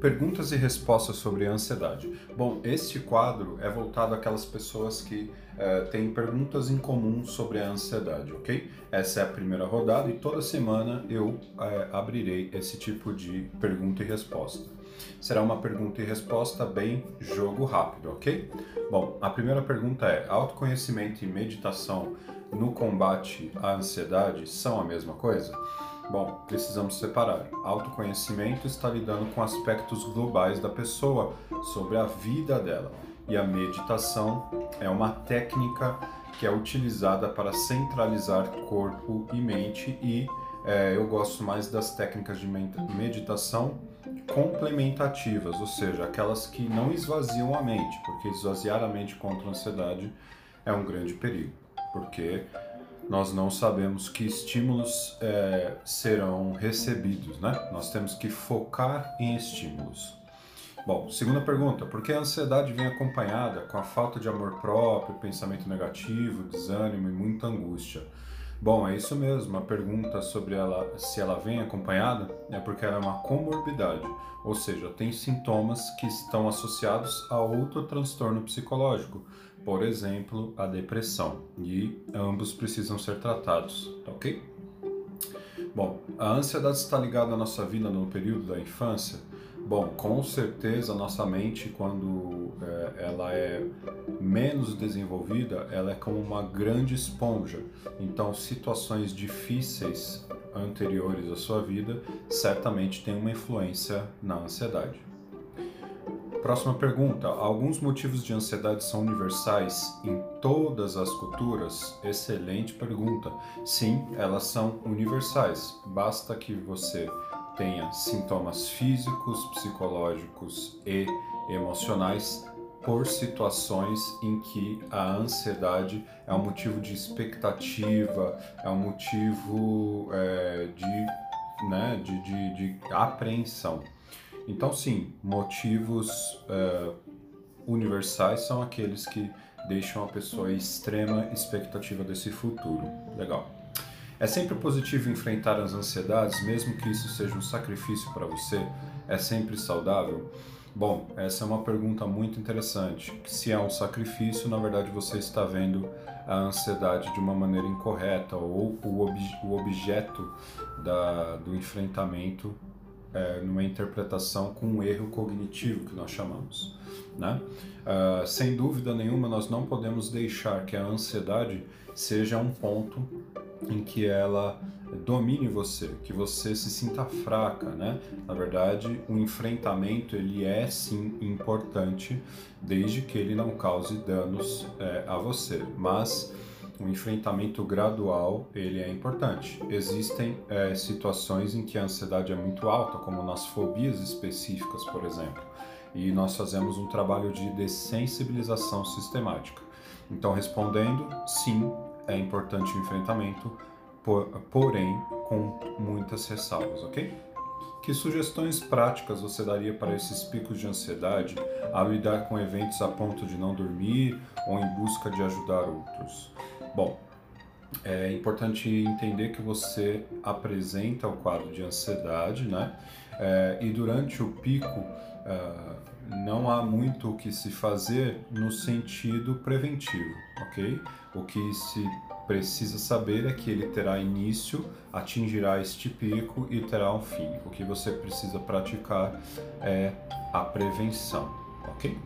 Perguntas e respostas sobre ansiedade. Bom, este quadro é voltado àquelas pessoas que uh, têm perguntas em comum sobre a ansiedade, ok? Essa é a primeira rodada e toda semana eu uh, abrirei esse tipo de pergunta e resposta. Será uma pergunta e resposta bem jogo rápido, ok? Bom, a primeira pergunta é: autoconhecimento e meditação no combate à ansiedade são a mesma coisa? Bom, precisamos separar. Autoconhecimento está lidando com aspectos globais da pessoa sobre a vida dela. E a meditação é uma técnica que é utilizada para centralizar corpo e mente e é, eu gosto mais das técnicas de meditação complementativas, ou seja, aquelas que não esvaziam a mente, porque esvaziar a mente contra a ansiedade é um grande perigo, porque nós não sabemos que estímulos é, serão recebidos, né? Nós temos que focar em estímulos. Bom, segunda pergunta: por que a ansiedade vem acompanhada com a falta de amor próprio, pensamento negativo, desânimo e muita angústia? Bom, é isso mesmo. A pergunta sobre ela, se ela vem acompanhada, é porque ela é uma comorbidade, ou seja, tem sintomas que estão associados a outro transtorno psicológico, por exemplo, a depressão, e ambos precisam ser tratados, tá ok? Bom, a ansiedade está ligada à nossa vida no período da infância? Bom, com certeza nossa mente, quando é, ela é menos desenvolvida, ela é como uma grande esponja. Então, situações difíceis anteriores à sua vida certamente têm uma influência na ansiedade. Próxima pergunta: alguns motivos de ansiedade são universais em todas as culturas? Excelente pergunta. Sim, elas são universais. Basta que você tenha sintomas físicos, psicológicos e emocionais por situações em que a ansiedade é um motivo de expectativa, é um motivo é, de, né, de, de, de apreensão. Então, sim, motivos uh, universais são aqueles que deixam a pessoa em extrema expectativa desse futuro. Legal. É sempre positivo enfrentar as ansiedades, mesmo que isso seja um sacrifício para você? É sempre saudável? Bom, essa é uma pergunta muito interessante. Se é um sacrifício, na verdade você está vendo a ansiedade de uma maneira incorreta ou o, ob o objeto da, do enfrentamento é, numa interpretação com um erro cognitivo que nós chamamos. Né? Uh, sem dúvida nenhuma, nós não podemos deixar que a ansiedade seja um ponto em que ela domine você, que você se sinta fraca, né? Na verdade, o enfrentamento ele é sim importante, desde que ele não cause danos é, a você, mas o enfrentamento gradual ele é importante. Existem é, situações em que a ansiedade é muito alta, como nas fobias específicas, por exemplo, e nós fazemos um trabalho de dessensibilização sistemática. Então, respondendo, sim, é importante o enfrentamento, por, porém com muitas ressalvas, ok? Que sugestões práticas você daria para esses picos de ansiedade ao lidar com eventos a ponto de não dormir ou em busca de ajudar outros? Bom, é importante entender que você apresenta o quadro de ansiedade, né? É, e durante o pico é, não há muito o que se fazer no sentido preventivo, ok? O que se precisa saber é que ele terá início, atingirá este pico e terá um fim. O que você precisa praticar é a prevenção, ok?